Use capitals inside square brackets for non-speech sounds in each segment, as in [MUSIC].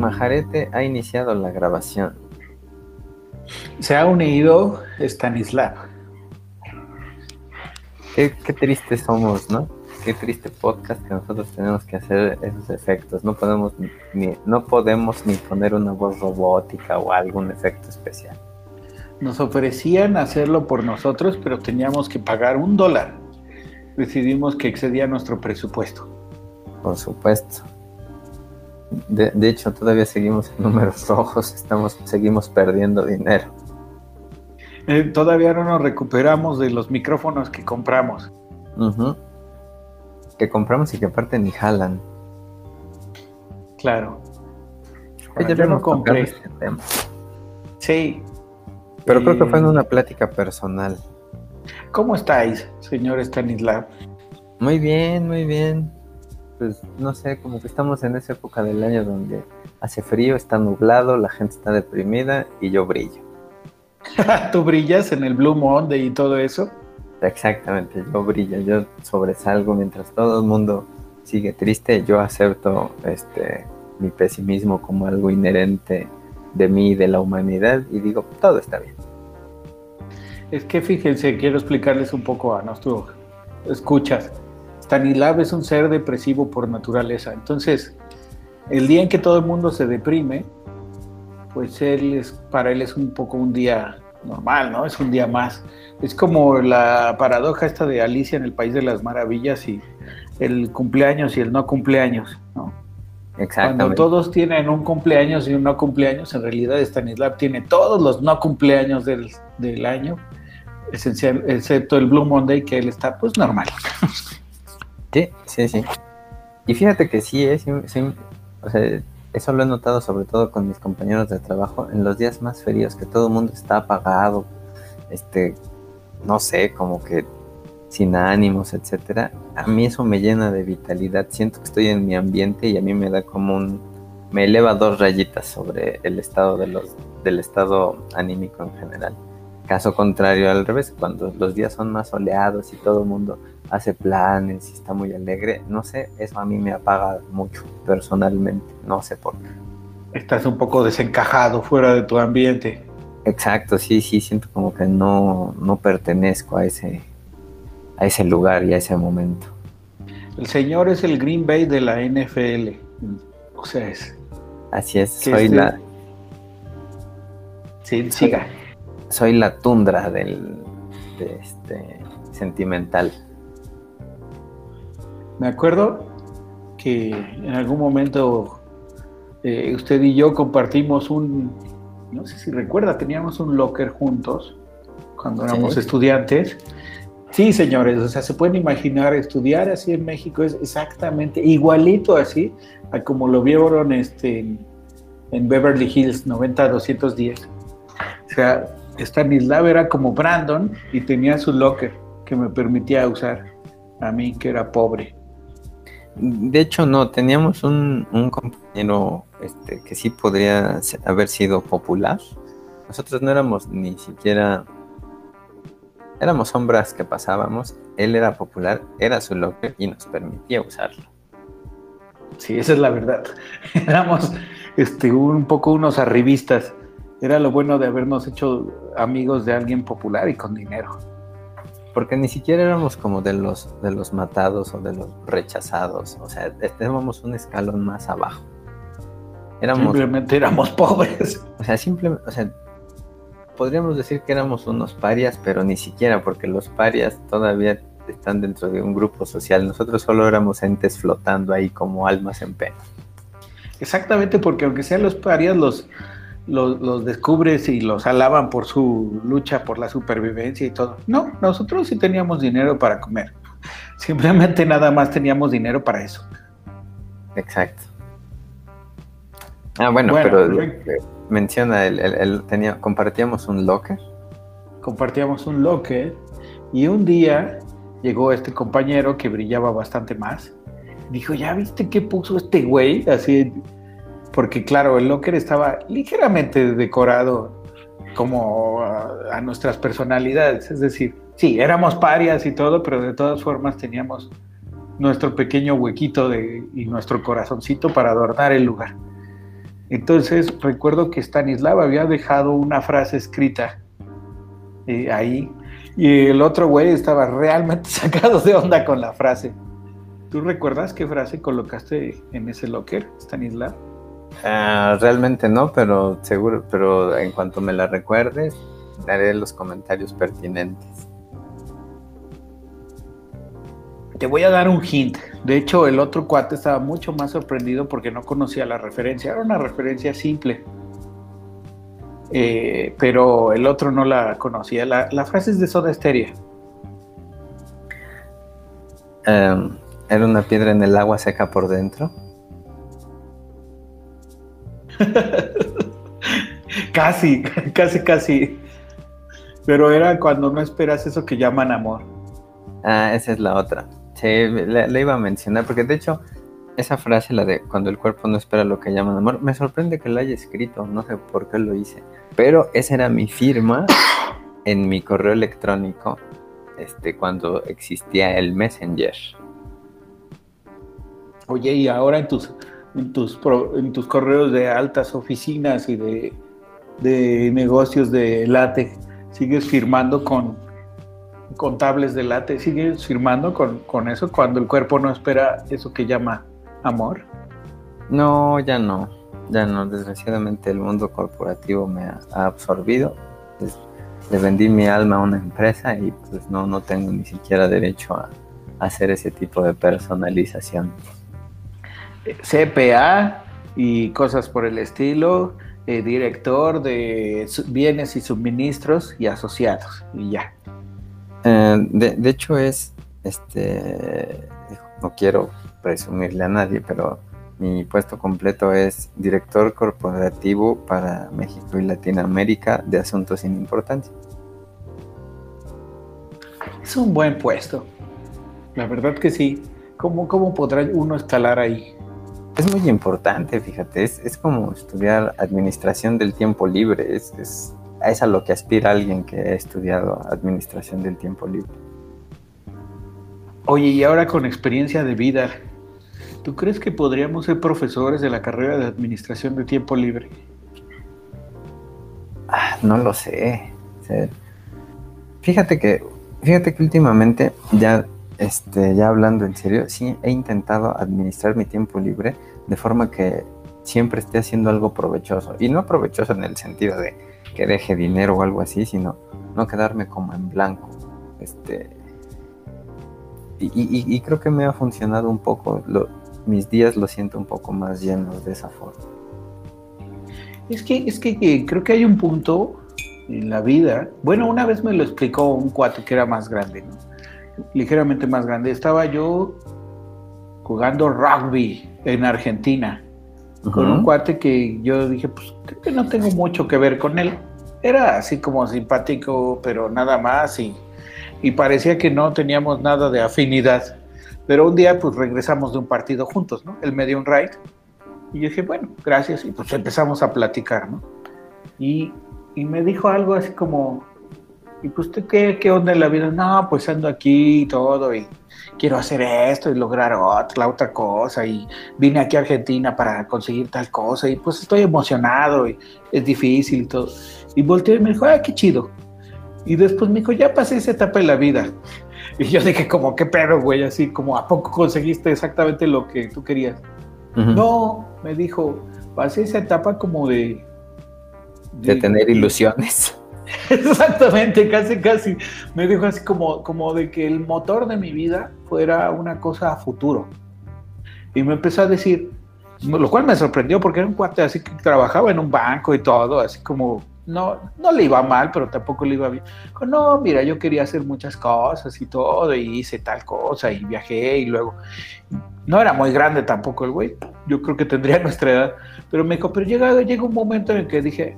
Majarete ha iniciado la grabación. Se ha unido Stanislav. Qué, qué tristes somos, ¿no? Qué triste podcast que nosotros tenemos que hacer esos efectos. No podemos ni, no podemos ni poner una voz robótica o algún efecto especial. Nos ofrecían hacerlo por nosotros, pero teníamos que pagar un dólar. Decidimos que excedía nuestro presupuesto. Por supuesto. De, de hecho, todavía seguimos en números rojos, estamos, seguimos perdiendo dinero. Eh, todavía no nos recuperamos de los micrófonos que compramos. Que compramos y que aparte ni jalan. Claro. Oye, yo ya no compré. este tema. Sí. Pero creo que fue en una plática personal. ¿Cómo estáis, señor Stanislav? Muy bien, muy bien. Pues no sé, como que estamos en esa época del año donde hace frío, está nublado, la gente está deprimida y yo brillo. [LAUGHS] ¿Tú brillas en el Blue Monday y todo eso? Exactamente, yo brillo, yo sobresalgo mientras todo el mundo sigue triste, yo acepto este mi pesimismo como algo inherente de mí y de la humanidad y digo, todo está bien. Es que fíjense, quiero explicarles un poco a nuestro escuchas. Stanislav es un ser depresivo por naturaleza. Entonces, el día en que todo el mundo se deprime, pues él es, para él es un poco un día normal, ¿no? Es un día más. Es como la paradoja esta de Alicia en el País de las Maravillas y el cumpleaños y el no cumpleaños, ¿no? Cuando todos tienen un cumpleaños y un no cumpleaños, en realidad Stanislav tiene todos los no cumpleaños del, del año, esencial, excepto el Blue Monday, que él está pues normal. [LAUGHS] Sí, sí, sí. Y fíjate que sí, es, sí, o sea, eso lo he notado sobre todo con mis compañeros de trabajo en los días más fríos, que todo el mundo está apagado, este, no sé, como que sin ánimos, etcétera. A mí eso me llena de vitalidad. Siento que estoy en mi ambiente y a mí me da como un, me eleva dos rayitas sobre el estado de los, del estado anímico en general. Caso contrario al revés, cuando los días son más soleados y todo el mundo hace planes y está muy alegre, no sé, eso a mí me apaga mucho personalmente, no sé por qué. Estás un poco desencajado fuera de tu ambiente. Exacto, sí, sí, siento como que no, no pertenezco a ese, a ese lugar y a ese momento. El señor es el Green Bay de la NFL. O sea, es... Así es, soy este- la, Sí, siga. soy la tundra del de este sentimental. Me acuerdo que en algún momento eh, usted y yo compartimos un, no sé si recuerda, teníamos un locker juntos cuando éramos Sí. estudiantes. Sí, señores, o sea, se pueden imaginar estudiar así en México es exactamente igualito así a como lo vieron este, en, en Beverly Hills 90-210. O sea, Stanislav era como Brandon y tenía su locker que me permitía usar a mí que era pobre. De hecho, no, teníamos un, un compañero este, que sí podría haber sido popular. Nosotros no éramos ni siquiera... Éramos sombras que pasábamos. Él era popular, era su locker y nos permitía usarlo. Sí, esa es la verdad. [LAUGHS] Éramos este, un poco unos arribistas. Era lo bueno de habernos hecho amigos de alguien popular y con dinero. Porque ni siquiera éramos como de los, de los matados o de los rechazados. O sea, estábamos un escalón más abajo. Éramos, Simplemente éramos pobres. o sea, simplemente, o sea, podríamos decir que éramos unos parias, pero ni siquiera, porque los parias todavía están dentro de un grupo social. Nosotros solo éramos entes flotando ahí como almas en pena. Exactamente, porque aunque sean los parias, los, los, los descubres y los alaban por su lucha por la supervivencia y todo. No, nosotros sí teníamos dinero para comer. [LAUGHS] Simplemente nada más teníamos dinero para eso. Exacto. Ah, bueno, Bueno, pero eh, menciona, el, el- el- tenía, compartíamos un locker. compartíamos un locker y un día llegó este compañero que brillaba bastante más. Dijo, ¿ya viste qué puso este güey? Así, porque claro, el locker estaba ligeramente decorado como a, nuestras personalidades. Es decir, sí, éramos parias y todo, pero de todas formas teníamos nuestro pequeño huequito de, y nuestro corazoncito para adornar el lugar. Entonces recuerdo que Stanislav había dejado una frase escrita eh, ahí y el otro güey estaba realmente [LAUGHS] sacado de onda con la frase. ¿Tú recuerdas qué frase colocaste en ese locker, Stanislav? Ah, realmente no, pero seguro, pero en cuanto me la recuerdes, daré los comentarios pertinentes. Te voy a dar un hint. De hecho, el otro cuate estaba mucho más sorprendido porque no conocía la referencia. Era una referencia simple. Eh, pero el otro no la conocía. La, frase es de Soda Stereo. Em, ¿Era una piedra en el agua seca por dentro? [LAUGHS] casi, [LAUGHS] casi, casi. Pero era cuando no esperas eso que llaman amor. Ah, esa es la otra. Sí, le, iba a mencionar, porque de hecho, esa frase, la de cuando el cuerpo no espera lo que llaman amor, me sorprende que la haya escrito, no sé por qué lo hice. Pero esa era mi firma [COUGHS] en mi correo electrónico este, cuando existía el Messenger. Oye, y ahora en tus, en tus, en tus correos de altas oficinas y de, de negocios de látex, ¿sigues firmando con contables de late, ¿sigues firmando con, con, eso cuando el cuerpo no espera eso que llama amor? No, ya no, ya no. Desgraciadamente el mundo corporativo me ha, absorbido. le vendí mi alma a una empresa y pues no, no tengo ni siquiera derecho a, hacer ese tipo de personalización. CPA y cosas por el estilo, eh, director de bienes y suministros y asociados, y ya. Eh, de, hecho es, este, no quiero presumirle a nadie, pero mi puesto completo es director corporativo para México y Latinoamérica de asuntos sin importancia. Es un buen puesto. La verdad que sí. ¿Cómo, cómo podrá uno escalar ahí? Es muy importante, fíjate. Es, como estudiar administración del tiempo libre. Es, es, es a lo que aspira alguien que ha estudiado administración del tiempo libre. Oye, y ahora con experiencia de vida, ¿tú crees que podríamos ser profesores de la carrera de administración de tiempo libre? Ah, no lo sé. Fíjate que, fíjate que últimamente, ya, este, ya hablando en serio, sí he intentado administrar mi tiempo libre de forma que siempre esté haciendo algo provechoso. Y no provechoso en el sentido de que deje dinero o algo así, sino no quedarme como en blanco. Este, y, creo que me ha funcionado un poco, mis días los siento un poco más llenos de esa forma. Es que, es que, creo que hay un punto en la vida, bueno, una vez me lo explicó un cuate que era más grande, ligeramente más grande, estaba yo jugando rugby en Argentina con un cuate que yo dije, pues creo que no tengo mucho que ver con él. Era así como simpático, pero nada más y, parecía que no teníamos nada de afinidad. Pero un día pues regresamos de un partido juntos, ¿no? Él me dio un ride y yo dije, bueno, gracias. Y pues empezamos a platicar, ¿no? Y, y me dijo algo así como, ¿y pues usted qué, qué onda en la vida? No, pues ando aquí y todo y quiero hacer esto y lograr otra, la otra cosa y vine aquí a Argentina para conseguir tal cosa y pues estoy emocionado y es difícil y todo. Y volteé y me dijo, ah, qué chido. Y después me dijo, ya pasé esa etapa de la vida. Y yo dije, como, qué pedo, güey, así como, ¿a poco conseguiste exactamente lo que tú querías? No, me dijo, pasé esa etapa como de... De, de tener ilusiones. [LAUGHS] Exactamente, casi, casi. Me dijo así como, como de que el motor de mi vida fuera una cosa a futuro. Y me empezó a decir, lo cual me sorprendió porque era un cuate así que trabajaba en un banco y todo, así como, no, no le iba mal, pero tampoco le iba bien. No, mira, yo quería hacer muchas cosas y todo, y hice tal cosa, y viajé, y luego, no era muy grande tampoco el güey, yo creo que tendría [LAUGHS] nuestra edad, pero me dijo, pero llega, llega un momento en el que dije,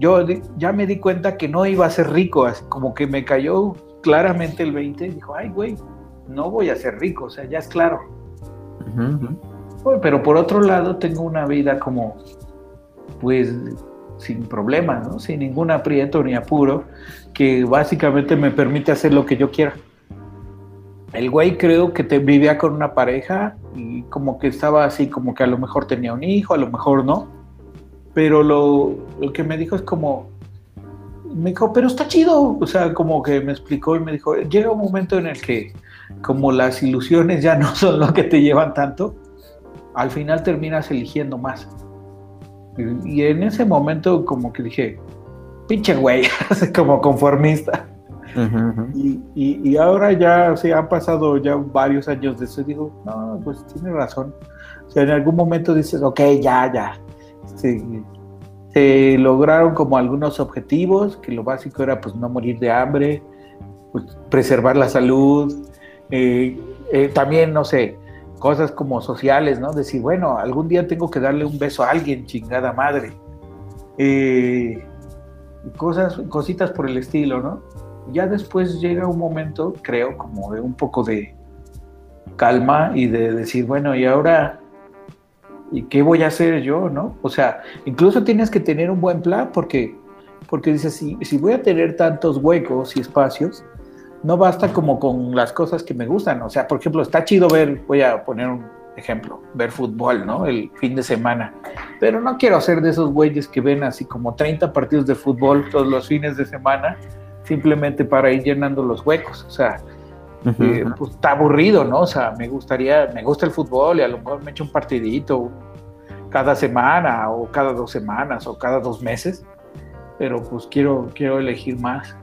yo ya me di cuenta que no iba a ser rico, así como que me cayó claramente el 20 y dijo, ay, güey, no voy a ser rico, o sea, ya es claro. pero por otro lado tengo una vida como, pues, sin problemas, ¿no? Sin ningún aprieto ni apuro, que básicamente me permite hacer lo que yo quiera. El güey creo que te vivía con una pareja y como que estaba así, como que a lo mejor tenía un hijo, a lo mejor no pero lo, lo que me dijo es como, me dijo, pero está chido, o sea, como que me explicó y me dijo, llega un momento en el que como las ilusiones ya no [LAUGHS] son lo que te llevan tanto, al final terminas eligiendo más. Y, en ese momento como que dije, pinche güey, [LAUGHS] como conformista. Y, ahora ya, o han pasado ya varios años de eso, digo, no, pues tiene razón. O sea, en algún momento dices, ok, ya, ya. Se lograron como algunos objetivos, que lo básico era pues no morir de hambre, pues, preservar la salud, eh, eh, también, no sé, cosas como sociales, ¿no? Decir, bueno, algún día tengo que darle un beso a alguien, chingada madre. Eh, cosas, cositas por el estilo, ¿no? Ya después llega un momento, creo, como de un poco de calma y de decir, bueno, y ahora, ¿y qué voy a hacer yo, no? O sea, incluso tienes que tener un buen plan porque, porque dices, si, si voy a tener tantos huecos y espacios, no basta como con las cosas que me gustan. O sea, por ejemplo, está chido ver, voy a poner un ejemplo, ver fútbol, ¿no? El fin de semana. Pero no quiero ser de esos güeyes que ven así como 30 partidos de fútbol todos los fines de semana, simplemente para ir llenando los huecos. O sea, eh, pues está aburrido, ¿no? O sea, me gustaría, me gusta el fútbol y a lo mejor me echo un partidito cada semana o cada dos semanas o cada dos meses, pero pues quiero, quiero elegir más.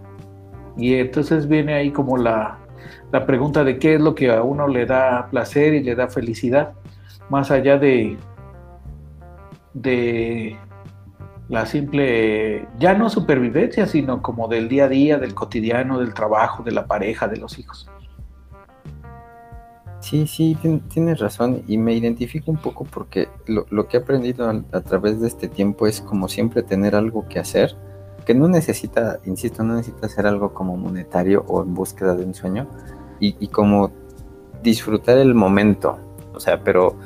Y entonces viene ahí como la, pregunta de qué es lo que a uno le da placer y le da felicidad, más allá de, de la simple, ya no supervivencia, sino como del día a día, del cotidiano, del trabajo, de la pareja, de los hijos. Sí, sí, tienes razón y me identifico un poco porque lo, que he aprendido a, través de este tiempo es como siempre tener algo que hacer que no necesita, insisto, no necesita ser algo como monetario o en búsqueda de un sueño y, como disfrutar el momento. O sea, pero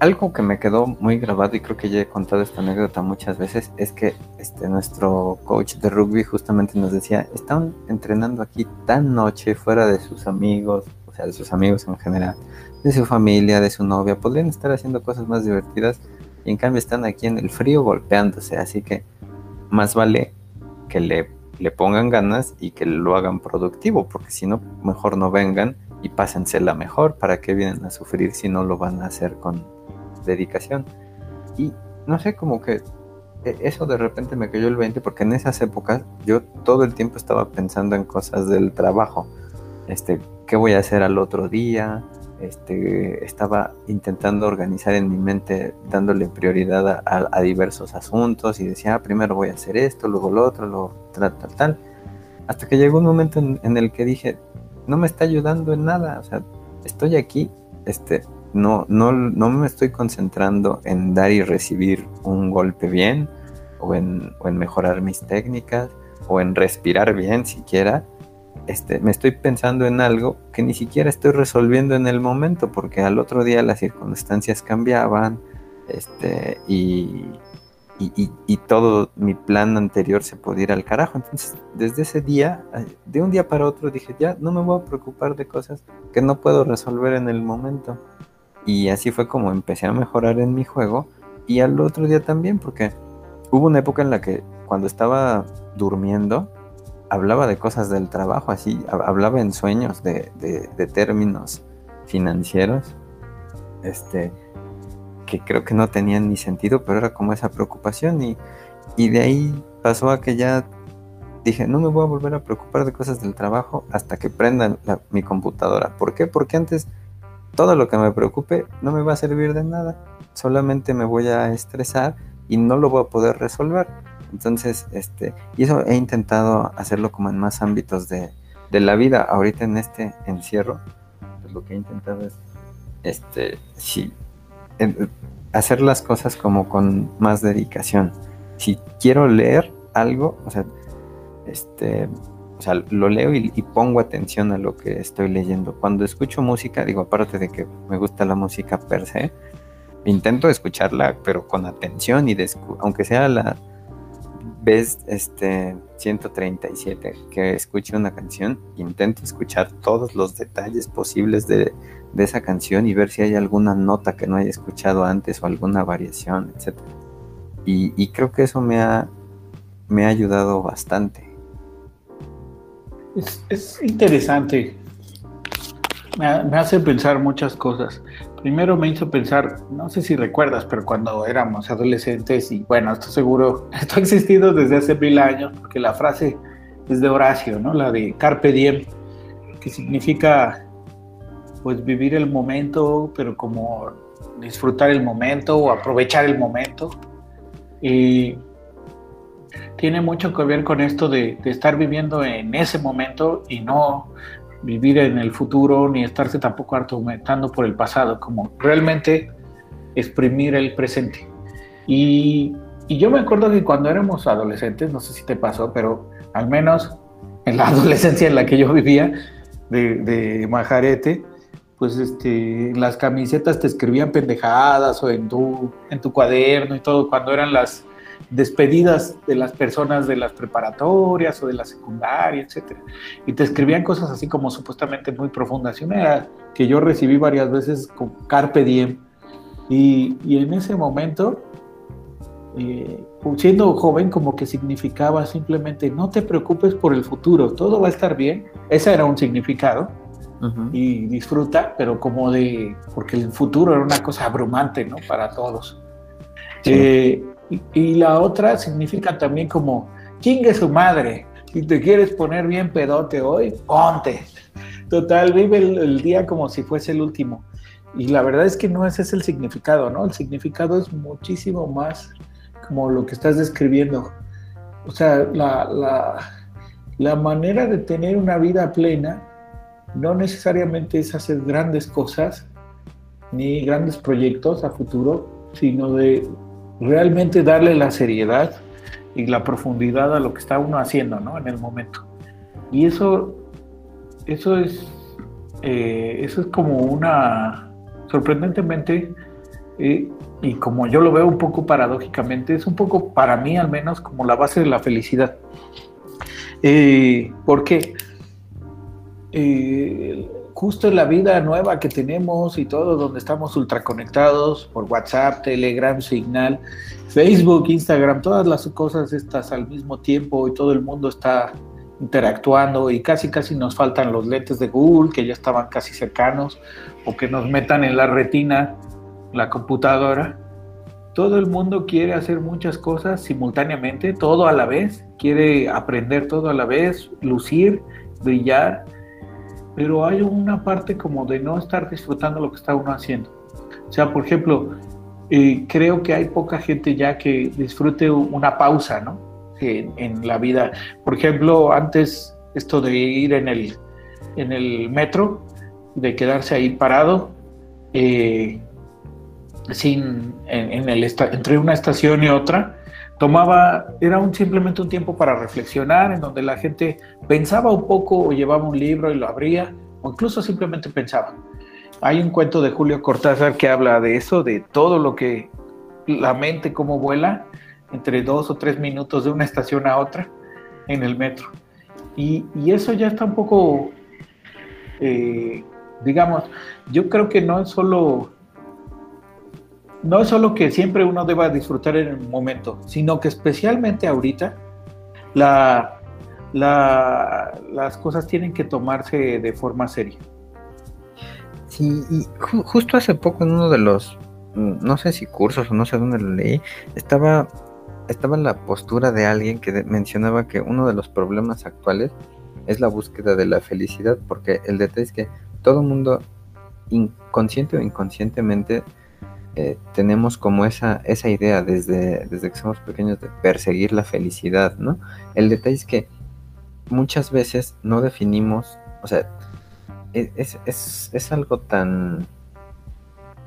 algo que me quedó muy grabado y creo que ya he contado esta anécdota muchas veces es que este nuestro coach de rugby justamente nos decía, están entrenando aquí tan noche fuera de sus amigos, de sus amigos en general, de su familia, de su novia, podrían estar haciendo cosas más divertidas y en cambio están aquí en el frío golpeándose, así que más vale que le, le pongan ganas y que lo hagan productivo, porque si no, mejor no vengan y pásensela mejor. ¿Para qué vienen a sufrir si no lo van a hacer con dedicación? Y no sé, como que e, eso de repente me cayó el 20 porque en esas épocas yo todo el tiempo estaba pensando en cosas del trabajo. Este, ¿qué voy a hacer al otro día? este, estaba intentando organizar en mi mente, dándole prioridad a, diversos asuntos y decía, ah, primero voy a hacer esto, luego lo otro, luego tal, tal, tal. Hasta que llegó un momento en, el que dije, no me está ayudando en nada, o sea, estoy aquí, este, no, no, no me estoy concentrando en dar y recibir un golpe bien, o en, o en mejorar mis técnicas, o en respirar bien siquiera, este, me estoy pensando en algo que ni siquiera estoy resolviendo en el momento, porque al otro día las circunstancias cambiaban, este, y, todo mi plan anterior se podía ir al carajo. Entonces, desde ese día, de un día para otro, dije, ya no me voy a preocupar de cosas que no puedo resolver en el momento. Y así fue como empecé a mejorar en mi juego. Y al otro día también, porque hubo una época en la que cuando estaba durmiendo, hablaba de cosas del trabajo, así, hablaba en sueños de, términos financieros, este, que creo que no tenían ni sentido, pero era como esa preocupación y, y de ahí pasó a que ya dije, no me voy a volver a preocupar de cosas del trabajo hasta que prendan mi computadora. ¿Por qué? Porque antes todo lo que me preocupe no me va a servir de nada. Solamente me voy a estresar y no lo voy a poder resolver. Entonces, este, y eso he intentado hacerlo como en más ámbitos de, la vida. Ahorita en este encierro, pues lo que he intentado es, este, sí, hacer las cosas como con más dedicación. Si quiero leer algo, o sea, este, o sea, lo leo y, pongo atención a lo que estoy leyendo. Cuando escucho música, digo, aparte de que me gusta la música per se, intento escucharla, pero con atención y aunque sea la, ves este 137 que escuche una canción, intento escuchar todos los detalles posibles de, esa canción y ver si hay alguna nota que no haya escuchado antes o alguna variación, etc. Y, creo que eso me ha, me ha ayudado bastante. Es, interesante. Me, hace pensar muchas cosas. Primero me hizo pensar, no sé si recuerdas, pero cuando éramos adolescentes, y bueno, esto seguro, [LAUGHS] esto ha existido desde hace mil años, porque la frase es de Horacio, ¿no? La de Carpe Diem, que significa pues vivir el momento, pero como disfrutar el momento o aprovechar el momento. Y tiene mucho que ver con esto de, estar viviendo en ese momento y no vivir en el futuro ni estarse tampoco atormentando por el pasado, como realmente exprimir el presente. Y, y, yo me acuerdo que cuando éramos adolescentes, no sé si te pasó, pero al menos en la [LAUGHS] adolescencia en la que yo vivía, de, de Majarete, pues este, las camisetas te escribían pendejadas o en tu, en tu cuaderno y todo, cuando eran las despedidas de las personas de las preparatorias o de la secundaria, etc. Y te escribían cosas así como supuestamente muy profundas. Y una que yo recibí varias veces con Carpe Diem. Y, y en ese momento, eh, siendo joven, como que significaba simplemente no te preocupes por el futuro, todo va a estar bien. Ese era un significado y disfruta, pero como de, porque el futuro era una cosa abrumante, ¿no? Para todos. Eh, y, la otra significa también como, chingue su madre, si te quieres poner bien pedote hoy, ponte. Total, vive el, día como si fuese el último. Y la verdad es que no ese es el significado, ¿no? El significado es muchísimo más como lo que estás describiendo. O sea, la, la, la manera de tener una vida plena no necesariamente es hacer grandes cosas ni grandes proyectos a futuro, sino de realmente darle la seriedad y la profundidad a lo que está uno haciendo ¿no? en el momento. Y eso, eso, es, eh, eso es como una, sorprendentemente, eh, y como yo lo veo un poco paradójicamente, es un poco para mí al menos como la base de la felicidad. Eh, ¿Por qué? Eh, justo en la vida nueva que tenemos y todo, donde estamos ultraconectados por WhatsApp, Telegram, Signal, Facebook, Instagram, todas las cosas estas al mismo tiempo y todo el mundo está interactuando y casi casi nos faltan los lentes de Google que ya estaban casi cercanos o que nos metan en la retina la computadora. Todo el mundo quiere hacer muchas cosas simultáneamente, todo a la vez, quiere aprender todo a la vez, lucir, brillar pero hay una parte como de no estar disfrutando lo que está uno haciendo. O sea, por ejemplo, eh, creo que hay poca gente ya que disfrute una pausa, ¿no? En, la vida. Por ejemplo, antes esto de ir en el, en el metro, de quedarse ahí parado, eh, sin, en, el, entre una estación y otra, tomaba, era un, simplemente un tiempo para reflexionar, en donde la gente pensaba un poco o llevaba un libro y lo abría, o incluso simplemente pensaba. Hay un cuento de Julio Cortázar que habla de eso, de todo lo que la mente como vuela entre dos o tres minutos de una estación a otra en el metro. Y, eso ya está un poco, eh, digamos, yo creo que no es solo no es solo que siempre uno deba disfrutar en el momento, sino que especialmente ahorita la, las cosas tienen que tomarse de forma seria. Sí, y justo hace poco en uno de los, no sé si cursos o no sé dónde lo leí, estaba, estaba la postura de alguien que mencionaba que uno de los problemas actuales es la búsqueda de la felicidad, porque el detalle es que todo mundo, inconsciente o inconscientemente, eh, tenemos como esa, esa idea desde, desde que somos pequeños de perseguir la felicidad, ¿no? El detalle es que muchas veces no definimos, o sea, e, es, algo tan,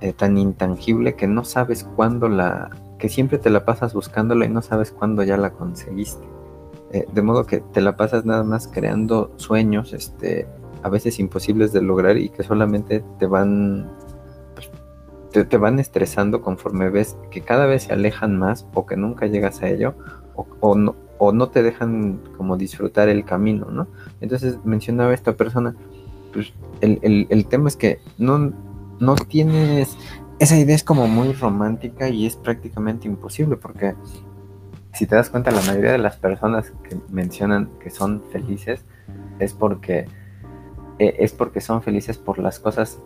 eh, tan intangible que no sabes cuándo la, que siempre te la pasas buscándola y no sabes cuándo ya la conseguiste. Eh, de modo que te la pasas nada más creando sueños, este, a veces imposibles de lograr y que solamente te van te, van estresando conforme ves que cada vez se alejan más o que nunca llegas a ello o, no, o no te dejan como disfrutar el camino, ¿no? Entonces mencionaba esta persona, pues el, tema es que no, no tienes esa idea es como muy romántica y es prácticamente imposible porque si te das cuenta la mayoría de las personas que mencionan que son felices es porque eh, es porque son felices por las cosas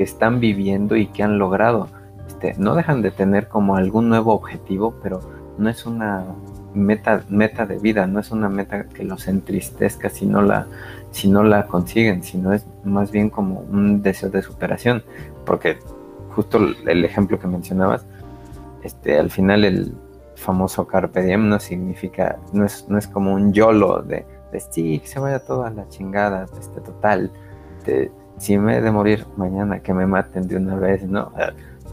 que están viviendo y que han logrado. Este, no dejan de tener como algún nuevo objetivo, pero no es una meta, meta de vida, no es una meta que los entristezca si no la, si no la consiguen, sino es más bien como un deseo de superación, porque justo el ejemplo que mencionabas, este, al final el famoso carpe diem no significa, no es, no es como un YOLO de, de sí, que se vaya toda la chingada, este, total, de, si me he de morir mañana, que me maten de una vez, ¿no?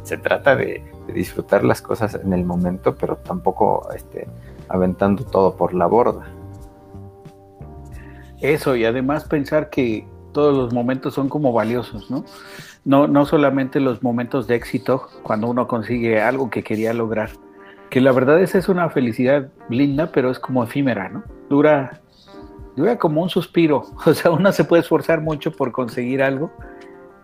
se trata de, disfrutar las cosas en el momento, pero tampoco este, aventando todo por la borda. Eso, y además pensar que todos los momentos son como valiosos, ¿no? No, no solamente los momentos de éxito, cuando uno consigue algo que quería lograr, que la verdad esa es una felicidad linda, pero es como efímera, ¿no? Dura, dura como un suspiro, [LAUGHS] o sea, uno se puede esforzar mucho por conseguir algo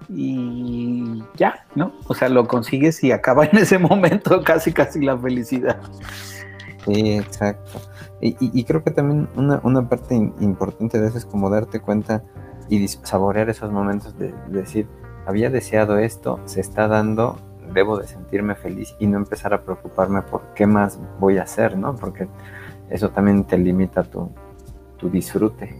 y ya, ¿no? O sea, lo consigues y acaba en ese momento [LAUGHS] casi, casi la felicidad. Sí, exacto. Y, creo que también una, una, parte importante de eso es como darte cuenta y saborear esos momentos de, decir, había deseado esto, se está dando, debo de sentirme feliz y no empezar a preocuparme por qué más voy a hacer, ¿no? Porque eso también te limita tu, tu disfrute.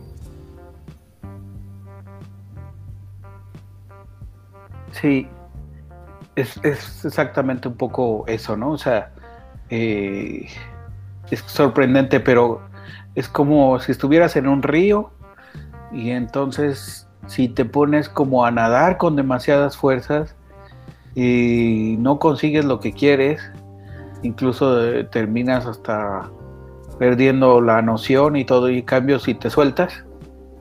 Sí, es, es, exactamente un poco eso, ¿no? O sea, eh, es sorprendente, pero es como si estuvieras en un río y entonces si te pones como a nadar con demasiadas fuerzas y no consigues lo que quieres, incluso eh, terminas hasta perdiendo la noción y todo, y en cambio si te sueltas,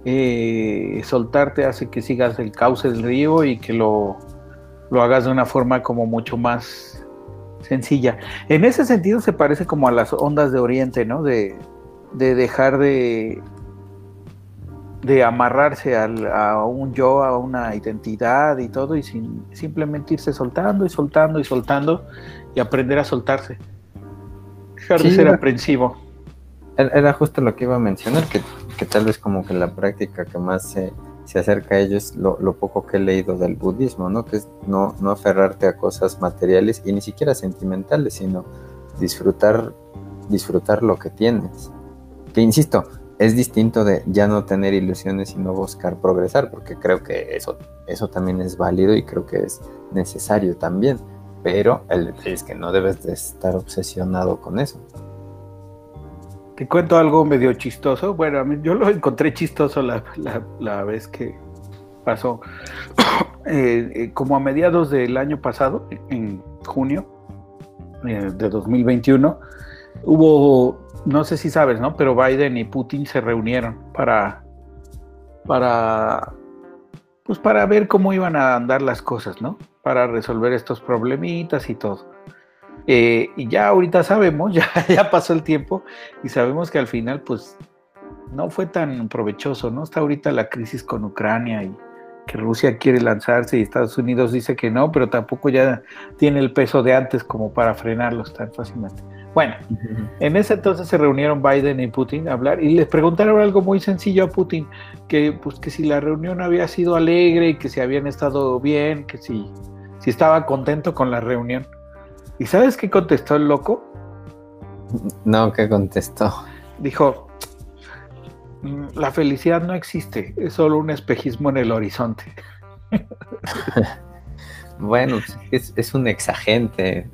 eh, soltarte hace que sigas el cauce del río y que lo, lo hagas de una forma como mucho más sencilla. En ese sentido se parece como a las ondas de Oriente, ¿no? De, dejar de, de amarrarse a un yo, a una identidad y todo, y sin, simplemente irse soltando y soltando y soltando y aprender a soltarse. Dejar de ser aprensivo. Era justo lo que iba a mencionar, que, que tal vez como que la práctica que más se se acerca a ellos lo, lo, poco que he leído del budismo, ¿no? Que es no, no aferrarte a cosas materiales y ni siquiera sentimentales, sino disfrutar, disfrutar lo que tienes. Que insisto, es distinto de ya no tener ilusiones y no buscar progresar, porque creo que eso, eso también es válido y creo que es necesario también. Pero es que no debes de estar obsesionado con eso. Te cuento algo medio chistoso. Bueno, yo lo encontré chistoso la, vez que pasó. [COUGHS] Eh, eh, como a mediados del año pasado, en junio eh, de 2021, hubo, no sé si sabes, ¿no? Pero Biden y Putin se reunieron para, para, pues para ver cómo iban a andar las cosas, ¿no? Para resolver estos problemitas y todo. Eh, y ya ahorita sabemos, [LAUGHS] ya, ya pasó el tiempo y sabemos que al final pues no fue tan provechoso, ¿no? Está ahorita la crisis con Ucrania y que Rusia quiere lanzarse y Estados Unidos dice que no, pero tampoco ya tiene el peso de antes como para frenarlos tan fácilmente. Bueno, en ese entonces se reunieron Biden y Putin a hablar y les preguntaron algo muy sencillo a Putin, que pues que si la reunión había sido alegre y que si habían estado bien, que si, si estaba contento con la reunión. ¿Y sabes qué contestó el loco? No, ¿qué contestó? Dijo, mm, la felicidad no existe, es solo un espejismo en el horizonte. [LAUGHS] bueno, es, un exagente.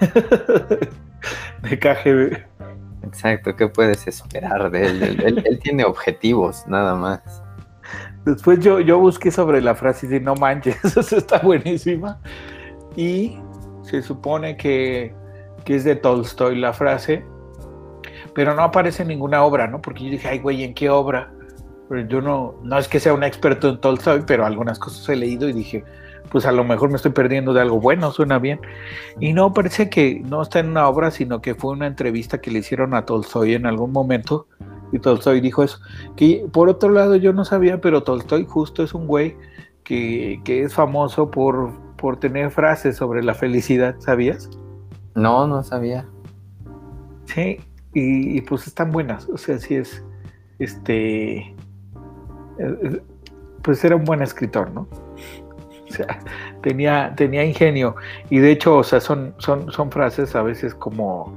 [LAUGHS] de KGB. Exacto, ¿qué puedes esperar de él? él? tiene objetivos, nada más. Después yo, yo busqué sobre la frase de no manches, [LAUGHS] eso está buenísima. Y se supone que, es de Tolstoy la frase, pero no aparece en ninguna obra, ¿no? Porque yo dije, ay, güey, ¿en qué obra? Pero yo no, no es que sea un experto en Tolstoy, pero algunas cosas he leído y dije, pues a lo mejor me estoy perdiendo de algo bueno, suena bien. Y no, parece que no está en una obra, sino que fue una entrevista que le hicieron a Tolstoy en algún momento. Y Tolstoy dijo eso. Que por otro lado yo no sabía, pero Tolstoy justo es un güey que, que es famoso por por tener frases sobre la felicidad, ¿sabías? No, no sabía. Sí, y, pues están buenas, o sea, sí es, este, eh, eh, pues era un buen escritor, ¿no? O sea, tenía, tenía ingenio. Y de hecho, o sea, son, son, son frases a veces como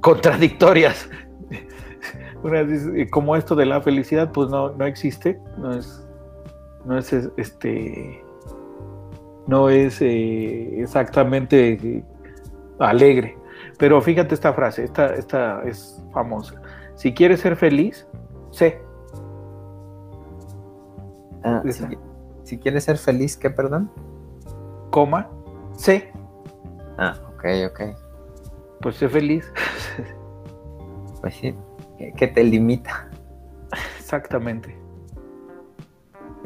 contradictorias. [LAUGHS] Una dice, como esto de la felicidad, pues no, no existe, no es, no es este no es eh, exactamente alegre. Pero fíjate esta frase, esta, esta es famosa. Si quieres ser feliz, sé. Ah, si, quieres ser feliz, ¿qué, perdón? Coma, sé. Ah, ok, ok. Pues sé feliz. pues sí, ¿qué te limita? [LAUGHS] Exactamente.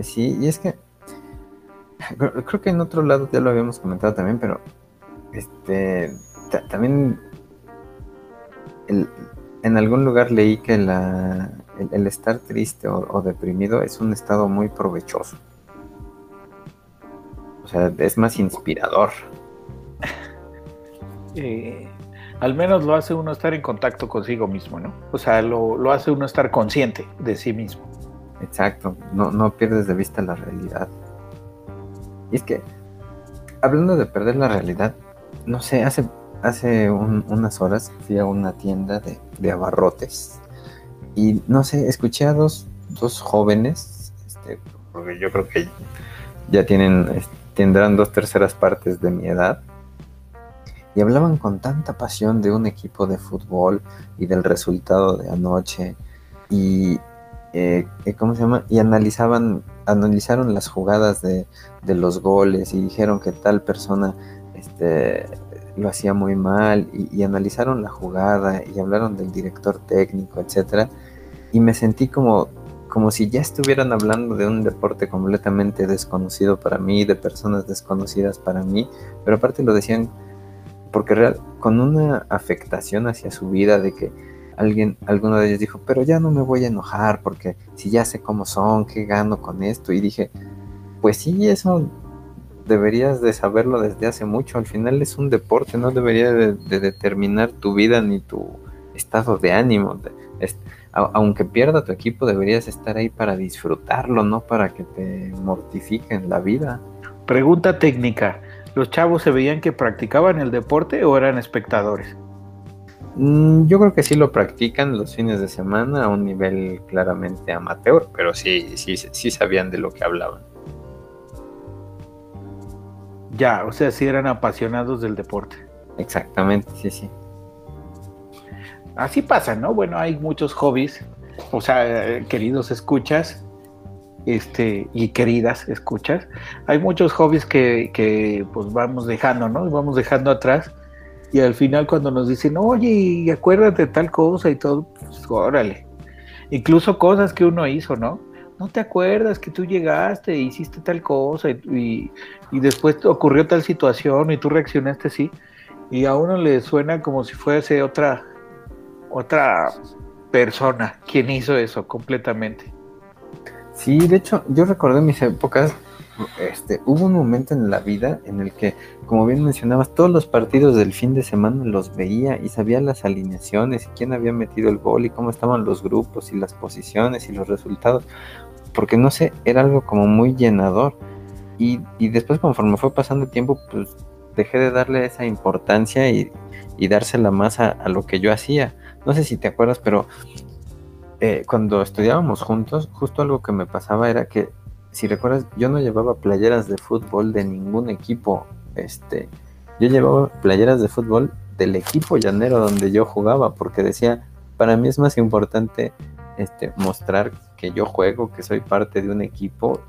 Sí, y es que creo que en otro lado ya lo habíamos comentado también, pero este también en algún lugar leí que la, el, estar triste o, deprimido es un estado muy provechoso. O sea, es más inspirador. Eh, al menos lo hace uno estar en contacto consigo mismo, ¿no? O sea, lo, lo hace uno estar consciente de sí mismo. Exacto, no, no pierdes de vista la realidad. Y es que, hablando de perder la realidad, no sé, hace, hace unas horas fui a una tienda de, abarrotes y no sé, escuché a dos, jóvenes, este, porque yo creo que ya tienen, tendrán dos terceras partes de mi edad, y hablaban con tanta pasión de un equipo de fútbol y del resultado de anoche y eh, eh, ¿cómo se llama? Y analizaban, analizaron las jugadas de, los goles y dijeron que tal persona este, lo hacía muy mal y, analizaron la jugada y hablaron del director técnico, etcétera. Y me sentí como, como si ya estuvieran hablando de un deporte completamente desconocido para mí, de personas desconocidas para mí, pero aparte lo decían porque real, con una afectación hacia su vida de que alguien, alguno de ellos dijo, pero ya no me voy a enojar porque si ya sé cómo son, qué gano con esto. Y dije, pues sí, eso deberías de saberlo desde hace mucho. Al final es un deporte, no debería de, determinar tu vida ni tu estado de ánimo. aunque pierda tu equipo, deberías estar ahí para disfrutarlo, no para que te mortifiquen la vida. Pregunta técnica. ¿Los chavos se veían que practicaban el deporte o eran espectadores? Mm, yo creo que sí lo practican los fines de semana a un nivel claramente amateur, pero sí, sí, sí sabían de lo que hablaban. Ya, o sea, sí eran apasionados del deporte. Exactamente, sí, sí. Así pasa, ¿no? Bueno, hay muchos hobbies, o sea, queridos escuchas, este, y queridas escuchas, hay muchos hobbies que, que pues vamos dejando, ¿no? Vamos dejando atrás y al final cuando nos dicen, oye, acuérdate de tal cosa y todo, pues órale. Incluso cosas que uno hizo, ¿no? No te acuerdas que tú llegaste e hiciste tal cosa y, y, después ocurrió tal situación y tú reaccionaste así. Y a uno le suena como si fuese otra, otra persona quien hizo eso completamente. Sí, de hecho, yo recordé mis épocas este, hubo un momento en la vida en el que, como bien mencionabas, todos los partidos del fin de semana los veía y sabía las alineaciones y quién había metido el gol y cómo estaban los grupos y las posiciones y los resultados, porque no sé, era algo como muy llenador. Y, después conforme fue pasando el tiempo, pues dejé de darle esa importancia y, dársela más a, lo que yo hacía. No sé si te acuerdas, pero eh, cuando estudiábamos juntos, justo algo que me pasaba era que si recuerdas, yo no llevaba playeras de fútbol de ningún equipo. Este, yo llevaba playeras de fútbol del equipo llanero donde yo jugaba, porque decía, para mí es más importante este, mostrar que yo juego, que soy parte de un equipo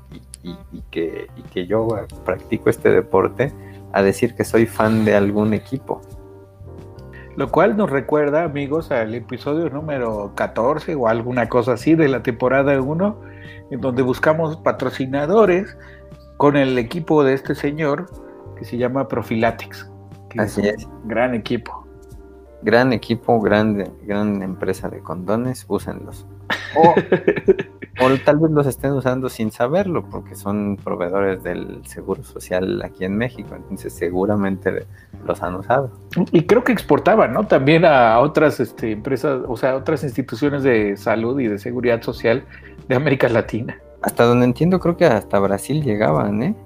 y, que, y que yo practico este deporte, a decir que soy fan de algún equipo. Lo cual nos recuerda, amigos, al episodio número 14 o alguna cosa así de la temporada 1, en donde buscamos patrocinadores con el equipo de este señor que se llama Profilatics. Así es, Gran equipo. gran equipo, grande, gran empresa de condones, úsenlos. O, [LAUGHS] o, tal vez los estén usando sin saberlo, porque son proveedores del seguro social aquí en México, entonces seguramente los han usado. Y creo que exportaban, ¿no? También a otras este, empresas, o sea, a otras instituciones de salud y de seguridad social de América Latina. Hasta donde entiendo, creo que hasta Brasil llegaban, ¿eh?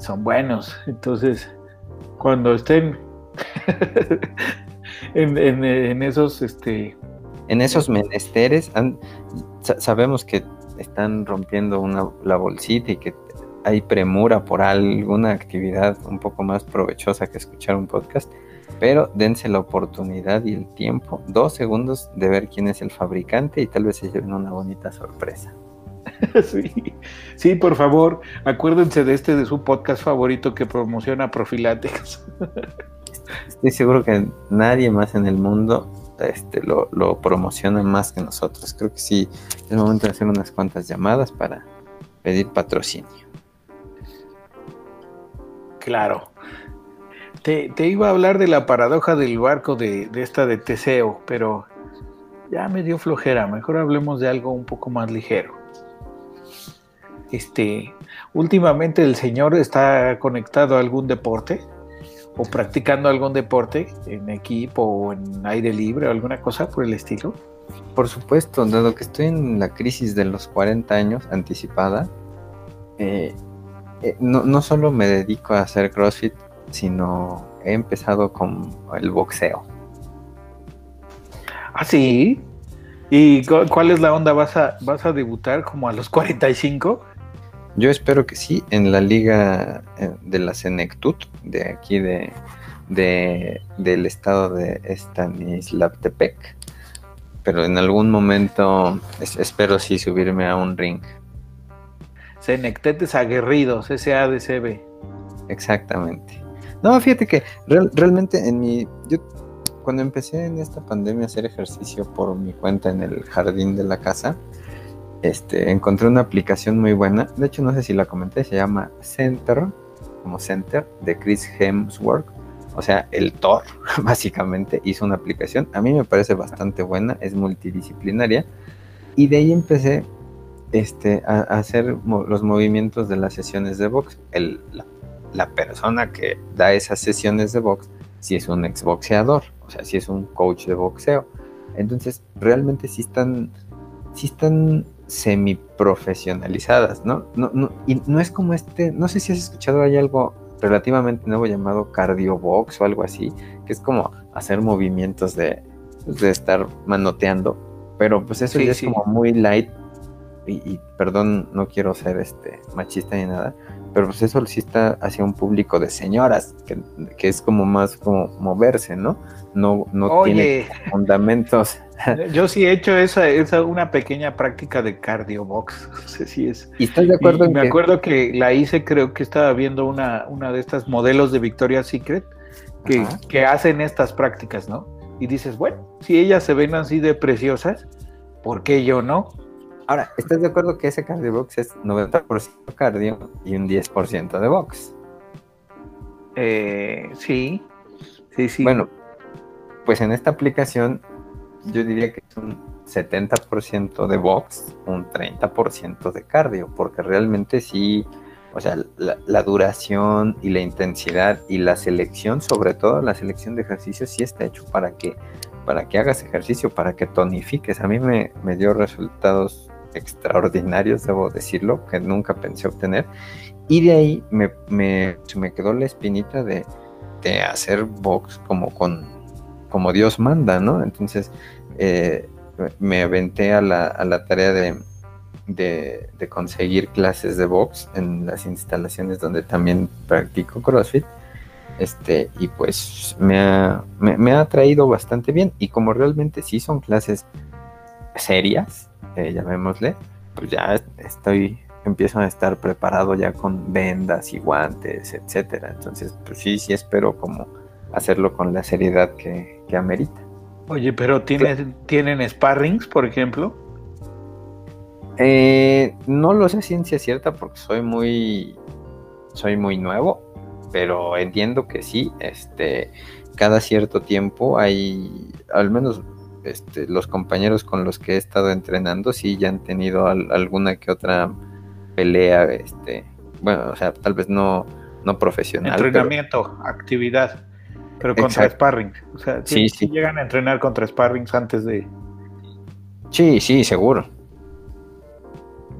Son buenos, entonces, cuando estén [LAUGHS] en, esos este en esos menesteres sabemos que están rompiendo una, la bolsita y que hay premura por alguna actividad un poco más provechosa que escuchar un podcast, pero dense la oportunidad y el tiempo, dos segundos de ver quién es el fabricante y tal vez se lleven una bonita sorpresa. [LAUGHS] Sí, sí, por favor, acuérdense de este de su podcast favorito que promociona Profilátex. [LAUGHS] Estoy seguro que nadie más en el mundo este, lo, promociona más que nosotros. Creo que sí, es momento de hacer unas cuantas llamadas para pedir patrocinio. Claro. Te, iba a hablar de la paradoja del barco de, esta de Teseo, pero ya me dio flojera. Mejor hablemos de algo un poco más ligero. Este, últimamente el señor está conectado a algún deporte o practicando algún deporte en equipo o en aire libre o alguna cosa por el estilo? Por supuesto, dado que estoy en la crisis de los 40 años anticipada, eh, eh, no, no, solo me dedico a hacer CrossFit, sino he empezado con el boxeo. ¿Ah, sí? ¿Y cuál es la onda? ¿Vas a, vas a debutar como a los 45? Yo espero que sí, en la liga eh, de la Senectut, de aquí de, del estado de Stanislavtepec. Pero en algún momento espero sí subirme a un ring. Senectetes aguerridos, SADCB. Exactamente. No, fíjate que realmente en mi. Yo cuando empecé en esta pandemia a hacer ejercicio por mi cuenta en el jardín de la casa, este, encontré una aplicación muy buena. De hecho, no sé si la comenté, se llama Center, como Center, de Chris Hemsworth. O sea, el Thor, [LAUGHS] básicamente, hizo una aplicación. A mí me parece bastante buena, es multidisciplinaria. Y de ahí empecé este, a, hacer los movimientos de las sesiones de box. El, la, la, persona que da esas sesiones de box, si es un exboxeador, o sea, si es un coach de boxeo. Entonces, realmente sí están, sí están semi-profesionalizadas, ¿no? No, ¿no? Y no es como este, no sé si has escuchado, hay algo relativamente nuevo llamado cardiobox o algo así, que es como hacer movimientos de, de estar manoteando, pero pues eso ya es como muy light y, perdón, no quiero ser este machista ni nada, pero pues eso sí está hacia un público de señoras, que, que es como más como moverse, ¿no? No, no tiene fundamentos [LAUGHS] Yo sí he hecho esa, esa una pequeña práctica de cardio box. [LAUGHS] No sé si es. Y estoy de acuerdo. me acuerdo que la hice, creo que estaba viendo una, una de estas modelos de Victoria's Secret que, que hacen estas prácticas, ¿no? Y dices, bueno, si ellas se ven así de preciosas, ¿por qué yo no? Ahora, ¿estás de acuerdo que ese cardio box es 90% cardio y un 10% de box? Eh, sí, sí, sí. Bueno, pues en esta aplicación yo diría que es un 70% de box, un 30% de cardio, porque realmente sí, o sea, la, duración y la intensidad y la selección, sobre todo la selección de ejercicios, sí está hecho para que, para que hagas ejercicio, para que tonifiques. A mí me, me dio resultados extraordinarios, debo decirlo, que nunca pensé obtener. Y de ahí me, me, me quedó la espinita de, de hacer box como con como Dios manda, ¿no? Entonces, eh, me aventé a la, a la tarea de, de, conseguir clases de box en las instalaciones donde también practico CrossFit. Este, y pues me ha, me, ha traído bastante bien. Y como realmente sí son clases serias, eh, llamémosle, pues ya estoy, empiezo a estar preparado ya con vendas y guantes, etcétera. Entonces, pues sí, sí espero como hacerlo con la seriedad que, que amerita. Oye, pero ¿tienen, ¿tienen sparrings, por ejemplo? Eh, no lo sé ciencia cierta porque soy muy soy muy nuevo, pero entiendo que sí. Este cada cierto tiempo hay, al menos este, los compañeros con los que he estado entrenando, sí ya han tenido alguna que otra pelea, este, bueno, o sea, tal vez no, no profesional. Entrenamiento, actividad, pero contra sparring. O sea, sí, sí, llegan a entrenar contra sparrings antes de... Sí, sí, seguro.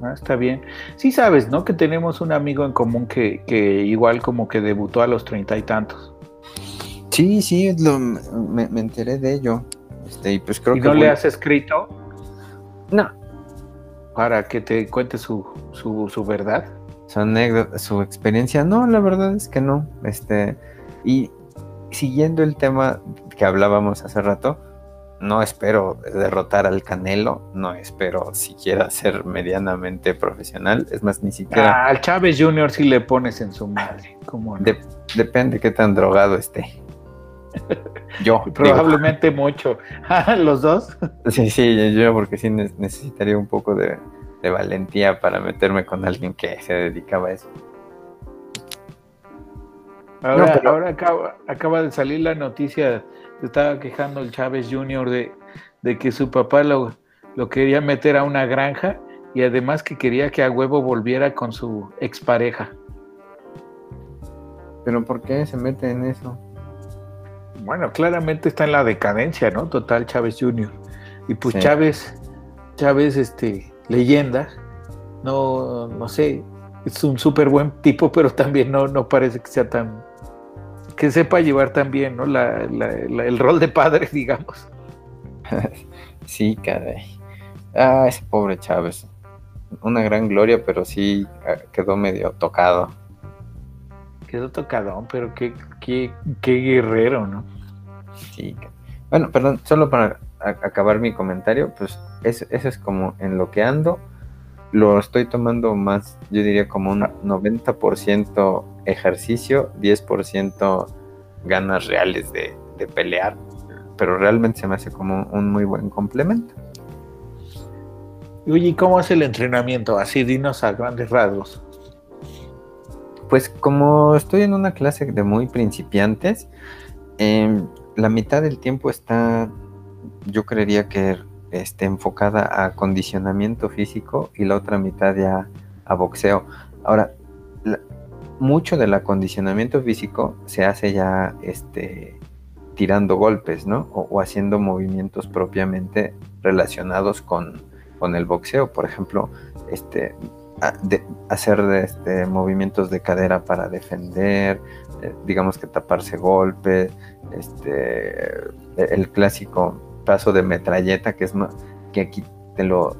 Ah, está bien. Sí sabes, ¿no? Que tenemos un amigo en común que, que igual como que debutó a los treinta y tantos. Sí, sí, me, enteré de ello. Este, y pues creo no le has escrito? No. Para que te cuente su, su, su verdad. Su anécdota, su experiencia. No, la verdad es que no. Este, y siguiendo el tema que hablábamos hace rato, no espero derrotar al Canelo, no espero siquiera ser medianamente profesional, es más, ni siquiera... Ah, al Chávez Jr. si le pones en su madre, ¿cómo depende qué tan drogado esté. Yo. Probablemente mucho. [LAUGHS] ¿Los dos? Sí, sí, yo porque sí necesitaría un poco de, valentía para meterme con alguien que se dedicaba a eso. Ahora, acaba, de salir la noticia, se estaba quejando el Chávez Jr. de, de que su papá lo, lo quería meter a una granja y además que quería que a huevo volviera con su expareja. ¿Pero por qué se mete en eso? Bueno, claramente está en la decadencia, ¿no? Total Chávez Jr. Y pues Chávez, Chávez, este, leyenda, no, no sé, es un súper buen tipo, [LAUGHS] pero también no, no parece que sea tan, que sepa llevar tan bien, ¿no? el rol de padre, [LAUGHS] digamos. [LAUGHS] sí, caray. Ah, ese pobre Chávez. Una gran gloria, pero sí ah, quedó medio tocado. Quedó tocadón, pero qué, qué, qué guerrero, ¿no? Sí. Bueno, perdón, solo para acabar mi comentario, pues eso, es como en lo que ando. Lo estoy tomando más, yo diría como un 90% ejercicio, 10% ganas reales de, de pelear, pero realmente se me hace como un muy buen complemento. Oye, ¿y cómo es el entrenamiento? Así dinos a grandes rasgos. Pues como estoy en una clase de muy principiantes, eh, la mitad del tiempo está, yo creería que esté enfocada a acondicionamiento físico y la otra mitad ya a boxeo. Ahora, mucho del acondicionamiento físico se hace ya este, tirando golpes, ¿no? O, haciendo movimientos propiamente relacionados con, con, el boxeo. Por ejemplo, este, hacer este, movimientos de cadera para defender, eh, digamos que taparse golpes, este, el clásico paso de metralleta, que es que aquí te lo...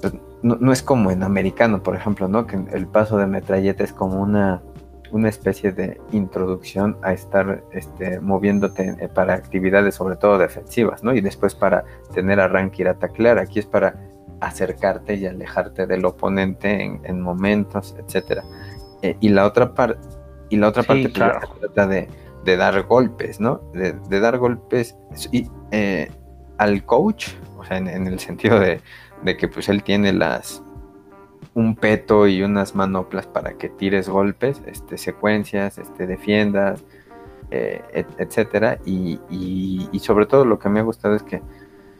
Pues, no, es como en americano, por ejemplo, ¿no? Que el paso de metralleta es como una, especie de introducción a estar este, moviéndote eh, para actividades sobre todo defensivas, ¿no? Y después para tener arranque ir a taclear. Aquí es para acercarte y alejarte del oponente en, momentos, etcétera. Eh, y la otra parte, y la otra parte pues, trata de de dar golpes, ¿no? De, dar golpes y, eh, al coach, o sea, en, el sentido de, que pues él tiene las un peto y unas manoplas para que tires golpes, este, secuencias, este, defiendas, eh, etcétera. Y, y, sobre todo lo que me ha gustado es que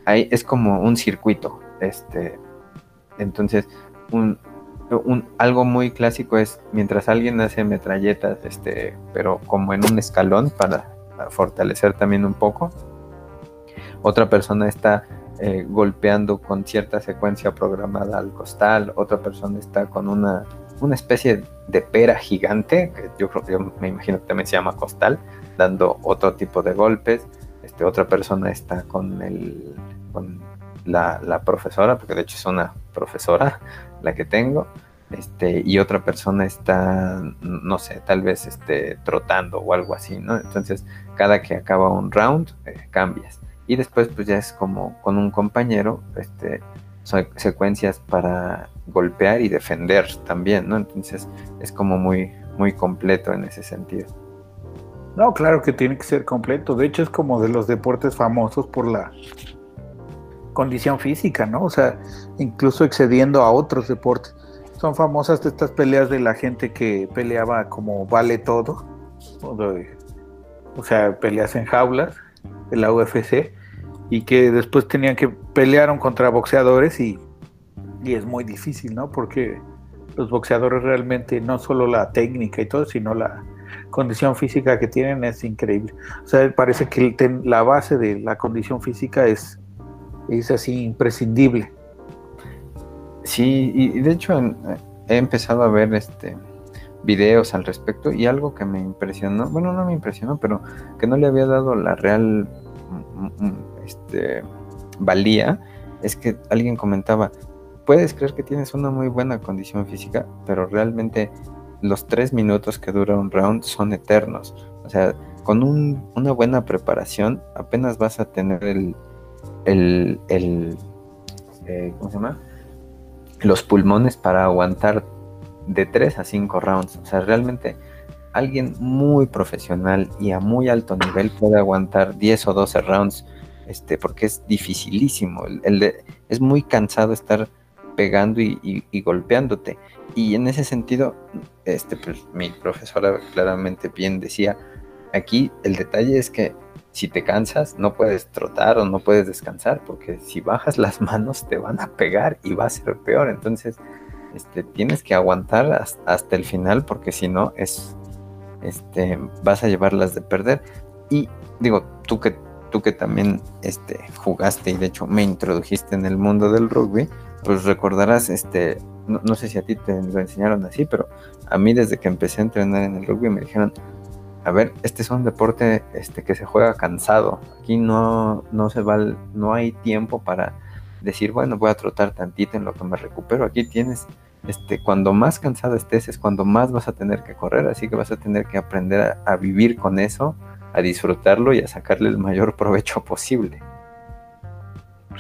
hay, es como un circuito. Este, entonces, algo muy clásico es mientras alguien hace metralletas, este, pero como en un escalón para, fortalecer también un poco, otra persona está eh, golpeando con cierta secuencia programada al costal, otra persona está con una, especie de pera gigante, que yo que me imagino que también se llama costal, dando otro tipo de golpes, este, otra persona está con el con la, profesora, porque de hecho es una profesora la que tengo, este, y otra persona está, no sé, tal vez este, trotando o algo así, ¿no? Entonces, cada que acaba un round, eh, cambias. Y después, pues ya es como con un compañero, este, son secuencias para golpear y defender también, ¿no? Entonces, es como muy, muy completo en ese sentido. No, claro que tiene que ser completo. De hecho, es como de los deportes famosos por la condición física, ¿no? O sea, incluso excediendo a otros deportes. Son famosas estas peleas de la gente que peleaba como vale todo. o sea, peleas en jaulas de la UFC y que después tenían que pelearon contra boxeadores y, y es muy difícil, ¿no? Porque los boxeadores realmente no solo la técnica y todo, sino la condición física que tienen es increíble. O sea, parece que la base de la condición física es, es así imprescindible. Sí, y de hecho he empezado a ver este videos al respecto y algo que me impresionó, bueno, no me impresionó, pero que no le había dado la real mm, mm, este, valía, es que alguien comentaba, puedes creer que tienes una muy buena condición física, pero realmente los tres minutos que dura un round son eternos. O sea, con una buena preparación apenas vas a tener el, el, el eh, ¿cómo se llama? Los pulmones para aguantar de 3 a 5 rounds. O sea, realmente alguien muy profesional y a muy alto nivel puede aguantar 10 o 12 rounds, este, porque es dificilísimo. El, es muy cansado estar pegando y, golpeándote. Y en ese sentido, este, pues, mi profesora claramente bien decía, aquí el detalle es que si te cansas no puedes trotar o no puedes descansar, porque si bajas las manos te van a pegar y va a ser peor. Entonces, este, tienes que aguantar hasta, el final porque si no es, este, vas a llevarlas de perder. Y digo, tú que, tú que también este, jugaste y de hecho me introdujiste en el mundo del rugby, pues recordarás, este, no, sé si a ti te lo enseñaron así, pero a mí desde que empecé a entrenar en el rugby me dijeron, a ver, este es un deporte este, que se juega cansado. Aquí no, no se va, no hay tiempo para decir, bueno, voy a trotar tantito en lo que me recupero. Aquí tienes, este, cuando más cansado estés es cuando más vas a tener que correr, así que vas a tener que aprender a, vivir con eso, a disfrutarlo y a sacarle el mayor [LAUGHS] provecho posible.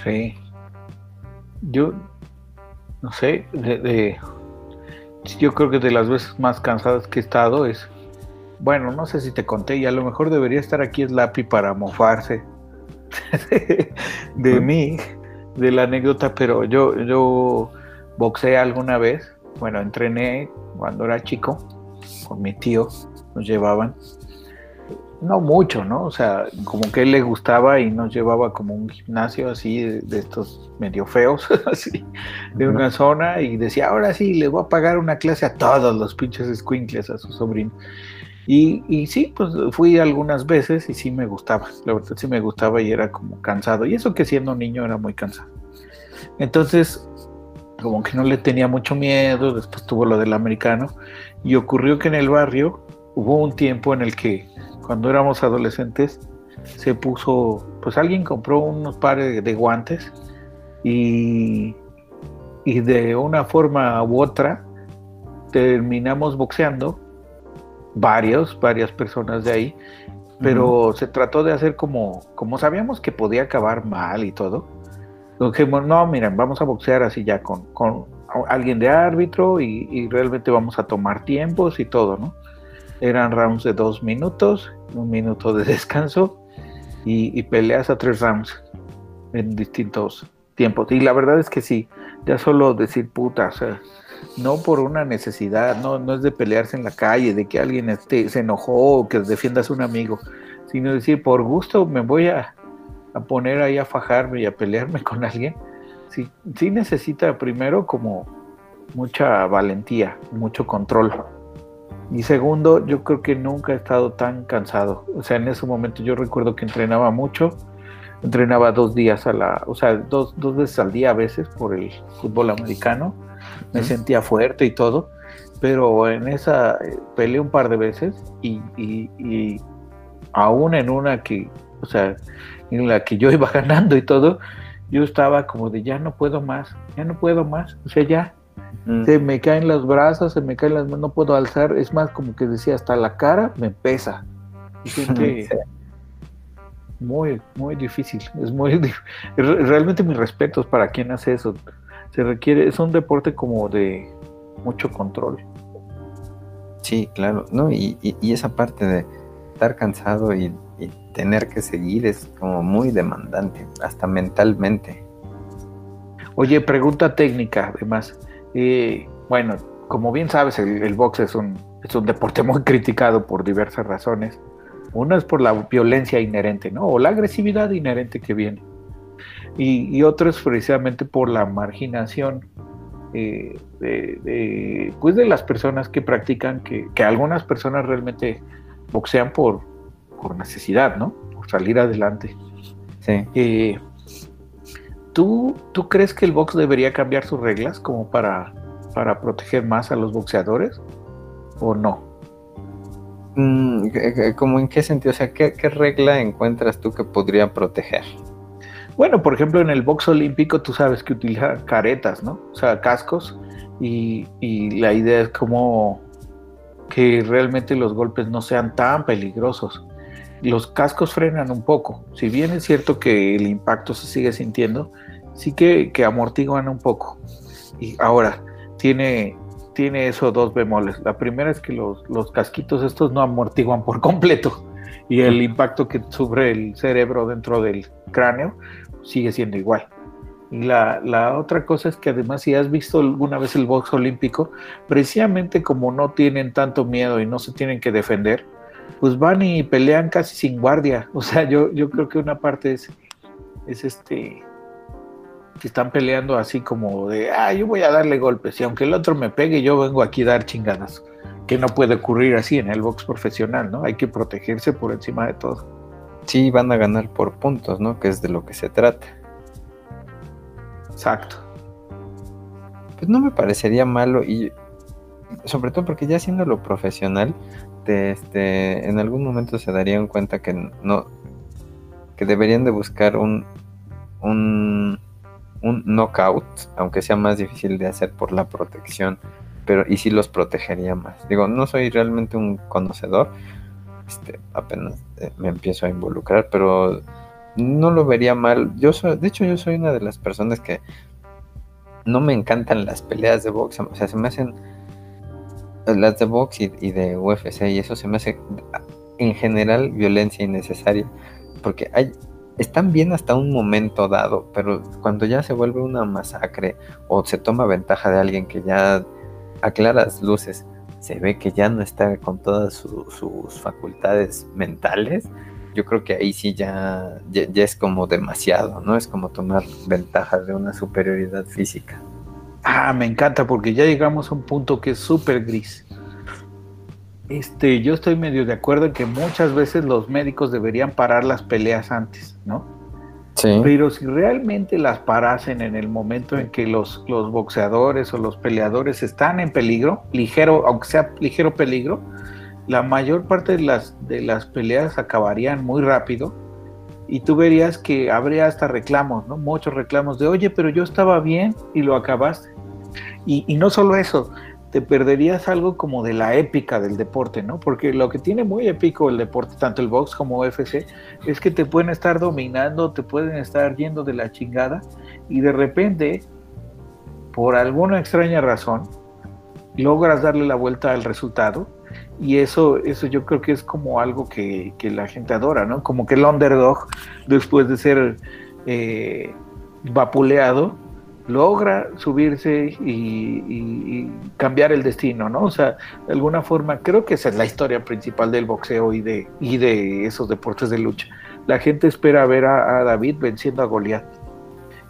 Sí. Yo, no sé, de, yo creo que de las veces más cansadas que he estado es, bueno, no sé si te conté y a lo mejor debería estar aquí Slappy para mofarse [LAUGHS] de mí de la anécdota, pero yo, yo boxeé alguna vez, bueno, entrené cuando era chico con mi tío, nos llevaban, no mucho, ¿no? O sea, como que él le gustaba y nos llevaba como un gimnasio así de, estos medio feos, [LAUGHS] así, de una zona y decía, ahora sí, le voy a pagar una clase a todos los pinches squinkles a su sobrino. Y, sí, pues fui algunas veces y sí me gustaba, la verdad sí me gustaba y era como cansado. Y eso que siendo niño era muy cansado. Entonces, como que no le tenía mucho miedo, después tuvo lo del americano. Y ocurrió que en el barrio hubo un tiempo en el que cuando éramos adolescentes se puso, pues alguien compró unos pares de guantes y, y de una forma u otra terminamos boxeando varios, varias personas de ahí, pero se trató de hacer como, como sabíamos que podía acabar mal y todo. Dijimos, no, miren, vamos a boxear así ya con, con alguien de árbitro y, realmente vamos a tomar tiempos y todo, ¿no? Eran rounds de dos minutos, un minuto de [LAUGHS] descanso y, y peleas a tres rounds en distintos tiempos. Y la verdad es que sí, ya solo decir puta, o sea, no por una necesidad, no, no es de pelearse en la calle, de que alguien esté, se enojó o que defiendas a un amigo, sino decir, por gusto me voy a, poner ahí a fajarme y a pelearme con alguien. Sí, sí necesita primero como mucha valentía, mucho control. Y segundo, yo creo que nunca he estado tan cansado. O sea, en ese momento yo recuerdo que entrenaba mucho, entrenaba dos días a la, o sea, dos, dos veces al día a veces por el fútbol americano me sentía fuerte y todo, pero en esa eh, peleé un par de veces y, y, aún en una que, o sea, en la que yo [LAUGHS] iba ganando y todo, yo estaba como de ya no puedo más, ya no puedo más, o sea, ya se me caen los brazos, se me caen las manos, no puedo alzar, es más como que decía, hasta la cara me pesa. Y [LAUGHS] muy, muy difícil, es muy realmente mis respetos para quien hace eso se requiere, es un deporte como de mucho control. Sí, claro, ¿no? Y, esa parte de estar cansado y, tener que seguir es como muy demandante, hasta mentalmente. Oye, pregunta técnica, además. Eh, bueno, como bien sabes, el, box es un, es un deporte muy criticado por diversas razones. Una es por la violencia inherente, ¿no? O la agresividad inherente que viene. Y, y otro es precisamente por la marginación eh, de, pues de las personas que practican, que, algunas personas realmente boxean por, por necesidad, ¿no? Por salir adelante. Sí. Eh, ¿tú, ¿Tú crees que el box debería cambiar sus reglas como para, para proteger más a los boxeadores? ¿O no? Mm, ¿Cómo en qué sentido? O sea, ¿qué, ¿qué, regla encuentras tú que podría proteger? Bueno, por ejemplo, en el box olímpico tú sabes que utiliza caretas, ¿no? O sea, cascos. Y, la idea es como que realmente los golpes no sean tan peligrosos. Los cascos frenan un poco. Si bien es cierto que el impacto se sigue sintiendo, sí que, que amortiguan un poco. Y ahora, tiene, tiene eso dos bemoles. La primera es que los, los casquitos estos no amortiguan por completo y el impacto que sufre el cerebro dentro del cráneo sigue siendo igual. La, la, otra cosa es que además si has visto alguna vez el box olímpico, precisamente como no tienen tanto miedo y no se tienen que defender, pues van y pelean casi sin guardia. O sea, yo, yo creo que una parte es, es este, que están peleando así como de, ah, yo voy a darle golpes y aunque el otro me pegue, yo vengo aquí a dar chingadas. Que no puede ocurrir así en el box profesional, ¿no? Hay que protegerse por encima de todo sí van a ganar por puntos, ¿no? Que es de lo que se trata. Exacto. Pues no me parecería malo y sobre todo porque ya lo profesional, este, en algún momento se darían cuenta que no, que deberían de buscar un, un, un knockout, aunque sea más difícil de hacer por la protección, pero y sí los protegería más. Digo, no soy realmente un conocedor, este, apenas eh, me empiezo a involucrar, pero no lo vería mal. Yo soy, de hecho, yo soy una de las personas que no me encantan las peleas de box, o sea, se me hacen las de box y, de UFC y eso se me hace en general violencia innecesaria, porque hay están bien hasta un momento dado, pero cuando ya se vuelve una masacre o se toma ventaja de alguien que ya a claras luces se ve que ya no está con todas sus facultades mentales, yo creo que ahí sí ya, ya, es como demasiado, ¿no? Es como tomar ventaja de una superioridad física. Ah, me encanta porque ya llegamos a un punto que es súper gris. Este, yo estoy medio de acuerdo en que muchas veces los médicos deberían parar las peleas antes, ¿no? Pero si realmente las parasen en el momento en que los, los boxeadores o los peleadores están en peligro, ligero, aunque sea ligero peligro, la mayor parte de las, de las peleas acabarían muy rápido y tú verías que habría hasta reclamos, ¿no? Muchos reclamos de, oye, pero yo estaba bien y lo acabaste. Y, y no solo eso, te perderías algo como de la épica del deporte, ¿no? Porque lo que tiene muy épico el deporte, tanto el box como UFC, es que te pueden estar dominando, te pueden estar yendo de la chingada y de repente, por alguna extraña razón, logras darle la vuelta al resultado y eso, eso yo creo que es como algo que, la gente adora, ¿no? Como que el underdog, después de ser eh, vapuleado, logra subirse y, cambiar el destino, ¿no? O sea, de alguna forma, creo que esa es la historia principal del boxeo y de, esos deportes de lucha. La gente espera ver a, David venciendo a Goliat.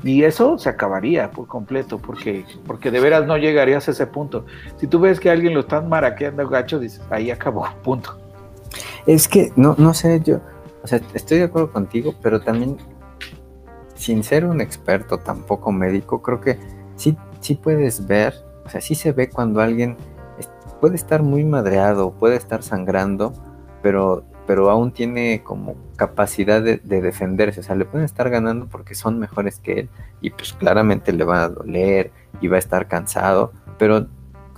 Y eso se acabaría por completo, porque, porque de veras no llegarías a ese punto. Si tú ves que alguien lo están maraqueando gacho, dices, ahí acabó, punto. Es que, no, no sé, yo, o sea, estoy de acuerdo contigo, pero también sin ser un experto, tampoco médico, creo que sí, sí puedes ver, o sea, sí se ve cuando alguien puede estar muy madreado, puede estar sangrando, pero, pero aún tiene como capacidad de, defenderse, o sea, le pueden estar ganando porque son mejores que él y pues claramente le va a doler y va a estar cansado, pero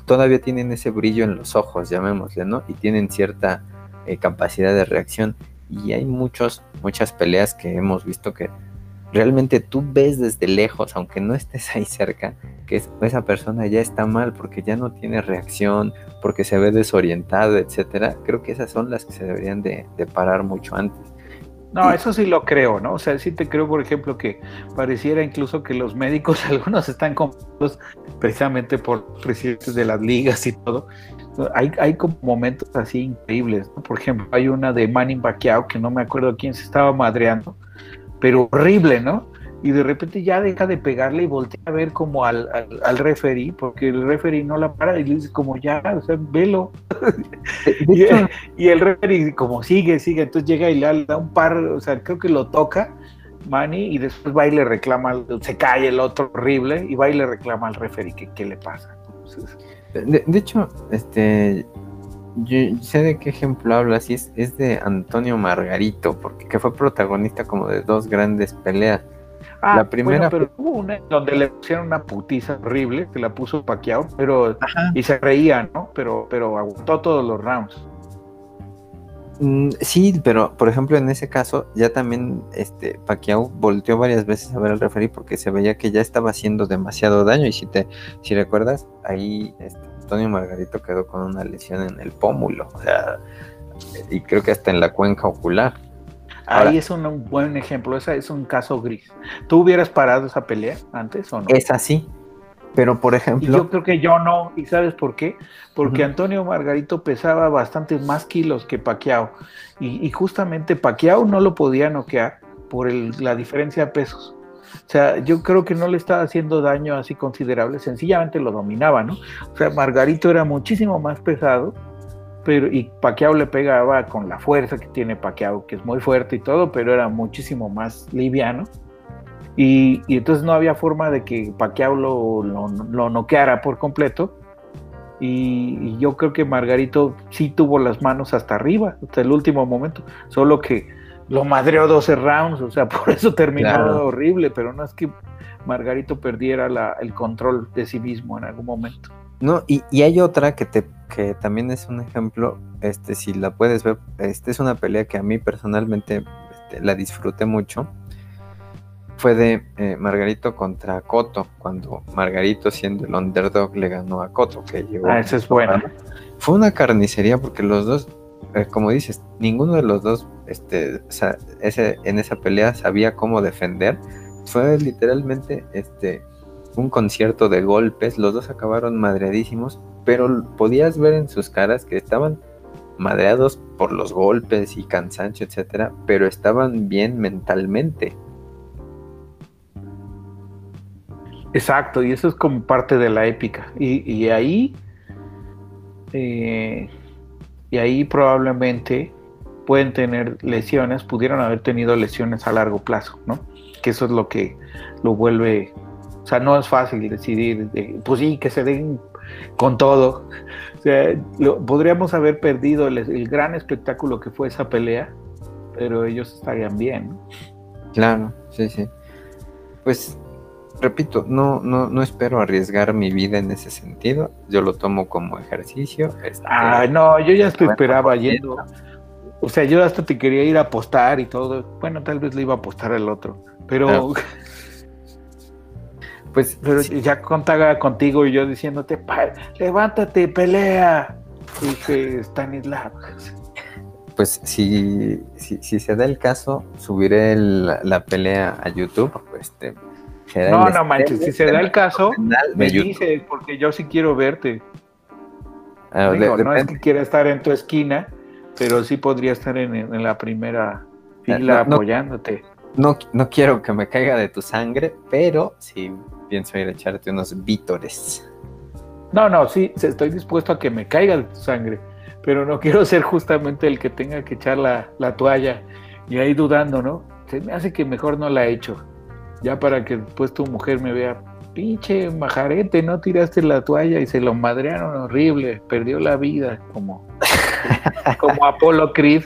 todavía tienen ese brillo en los ojos, llamémosle, ¿no? Y tienen cierta eh, capacidad de reacción. Y hay muchos, muchas peleas que hemos visto que realmente tú ves desde lejos, aunque no estés ahí cerca, que esa persona ya está mal porque ya no tiene reacción, porque se ve desorientado, etcétera. Creo que esas son las que se deberían de, parar mucho antes. No, eso sí lo creo, ¿no? O sea, sí te creo, por ejemplo, que pareciera incluso que los médicos, [LAUGHS] algunos están comprados precisamente por presidentes de las ligas y todo, hay, hay como momentos así increíbles. Por ejemplo, hay una de Manny Pacquiao que no me acuerdo quién se estaba madreando, pero horrible, ¿no? Y de repente ya deja de pegarle y voltea a ver como al, al, referee, porque el referee no la para y le dice como ya, o sea, velo. [LAUGHS] y, el referee como sigue, sigue, entonces llega y le da un par, o sea, creo que lo toca Manny y después va y le reclama, se cae el otro horrible y va y le reclama al referee que qué le pasa. de, hecho, este, yo sé de qué ejemplo hablas y es, es de Antonio Margarito, porque que fue protagonista como de dos grandes peleas. Ah, la primera. pero hubo una donde le pusieron una putiza horrible, que la puso paqueado, pero. Y se reía, ¿no? Pero, pero aguantó todos los rounds. Mm, sí, pero por ejemplo en ese caso ya también este Pacquiao volteó varias veces a ver al referee porque se veía que ya estaba haciendo demasiado daño y si te si recuerdas ahí este, Antonio Margarito quedó con una lesión en el pómulo, o sea, y creo que hasta en la cuenca ocular. Ahí es un, buen ejemplo, ese es un caso gris. ¿Tú hubieras parado esa pelea antes o no? Es así, pero por ejemplo. yo creo que yo no. ¿Y sabes por qué? Porque Antonio Margarito pesaba bastantes más kilos que Paquiao. Y, justamente Paquiao no lo podía noquear por la diferencia de pesos. O sea, yo creo que no le estaba haciendo daño así considerable, sencillamente lo dominaba, ¿no? O sea, Margarito era muchísimo más pesado, pero y Paquiao le pegaba con la fuerza que tiene Paquiao, que es muy fuerte y todo, pero era muchísimo más liviano y, entonces no había forma de que Pacquiao lo, lo, noqueara por completo. Y, yo creo que Margarito sí tuvo las manos hasta arriba, hasta el último momento. Solo que lo madreó 12 rounds, o sea, [LAUGHS] por eso terminó horrible, pero no es que Margarito perdiera el control de sí mismo en algún momento. No, y, y, hay otra que te que también es un ejemplo, este, si la puedes ver, este es una pelea que a mí personalmente este, la disfruté mucho fue de eh, Margarito contra Coto, cuando Margarito siendo el underdog le ganó a Coto, que llegó. Ah, eso es bueno. Fue una carnicería porque los dos, eh, como dices, ninguno de los dos este, ese, en esa pelea sabía cómo defender. Fue literalmente este, un concierto de golpes, los dos acabaron madreadísimos, pero podías ver en sus caras que estaban madreados por los golpes y cansancio, etcétera, pero estaban bien mentalmente. Exacto, y eso es como parte de la épica. Y, ahí, eh, ahí probablemente pueden tener lesiones, pudieron haber tenido lesiones a largo plazo, ¿no? Que eso es lo que lo vuelve, o sea, no es fácil decidir, pues sí, que se den con todo. O sea, podríamos haber perdido el, el, gran espectáculo que fue esa pelea, pero ellos estarían bien. ¿no? Claro, sí, sí. Pues repito, no, no, no espero arriesgar mi vida en ese sentido. Yo lo tomo como ejercicio. Este, ah, no, yo ya te esperaba yendo. O sea, yo hasta te quería ir a apostar y todo. Bueno, tal vez le iba a apostar al otro. Pero. [LAUGHS] Pues pero ya contaba contigo y yo diciéndote, levántate, pelea. Dije, Stanislav. Pues si, si, si, se da el caso, subiré la pelea a YouTube. Pues, este, no, no manches, si se da el caso, me dice, porque yo sí quiero verte. Ah, no es que quiera estar en tu esquina, pero sí podría estar en, la primera fila apoyándote. No, no quiero que me caiga de tu sangre, pero sí pienso ir a echarte unos vítores. No, no, sí, estoy dispuesto a que me caiga de tu sangre, pero no quiero ser justamente el que tenga que echar la, la toalla y ahí dudando, ¿no? Se me hace que mejor no la he hecho ya para que después tu mujer me vea, pinche majarete, no tiraste la toalla y se lo madrearon horrible, perdió la vida, como, [LAUGHS] como Apolo Creed.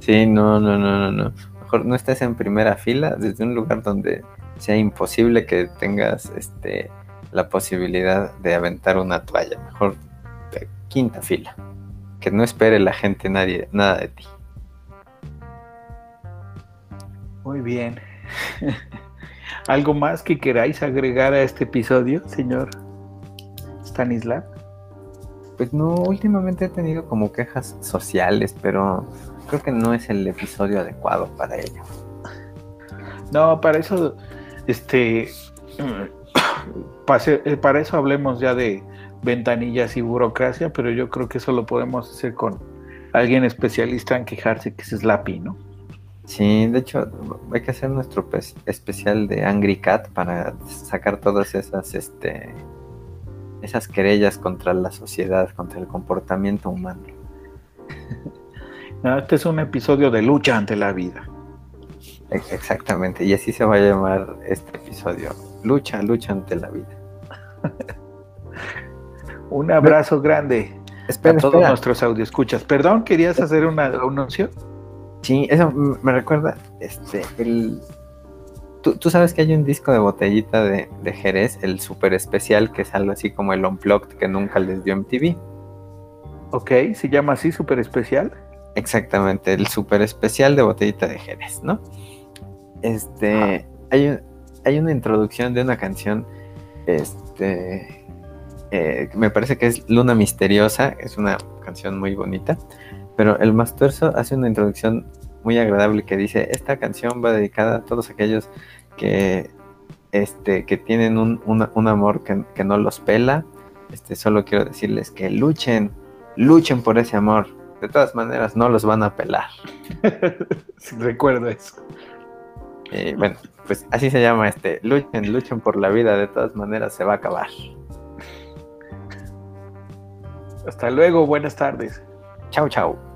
Sí, no, no, no, no, no. Mejor no estés en primera fila, desde un lugar donde sea imposible que tengas este la posibilidad de aventar una toalla. Mejor de quinta fila. Que no espere la gente nadie, nada de ti. Muy bien. [LAUGHS] ¿Algo más que queráis agregar a este episodio, señor Stanislav? Pues no, últimamente he tenido como quejas sociales, pero creo que no es el episodio adecuado para ello. No, para eso, este, eh, para eso hablemos ya de ventanillas y burocracia, pero yo creo que eso lo podemos hacer con alguien especialista en quejarse, que es Slappy, ¿no? Sí, de hecho, hay que hacer nuestro especial de Angry Cat para sacar todas esas, este, esas querellas contra la sociedad, contra el comportamiento humano. este es un episodio de lucha ante la vida. Exactamente, y así se va a llamar este episodio. Lucha, lucha ante la vida. [LAUGHS] un abrazo grande a todos nuestros escuchas. Perdón, ¿querías hacer una, anuncio? Sí, eso me recuerda, este, el... ¿Tú, sabes que hay un disco de botellita de, Jerez, el super especial, que es algo así como el Unplugged que nunca les dio MTV. Ok, se llama así, super especial. Exactamente, el super especial de botellita de Jerez, ¿no? Este, hay, hay una introducción de una canción, este, eh, me parece que es Luna Misteriosa, es una canción muy bonita, pero el Mastuerzo hace una introducción muy agradable que dice, esta canción va dedicada a todos aquellos que, este, que tienen un, amor que, que, no los pela, este, solo quiero decirles que luchen, luchen por ese amor, de todas maneras no los van a pelar. [LAUGHS] recuerdo eso. Y bueno, pues así se llama este, luchen, luchen por la vida, de todas maneras se va a acabar. Hasta luego, buenas tardes. Chao, chao.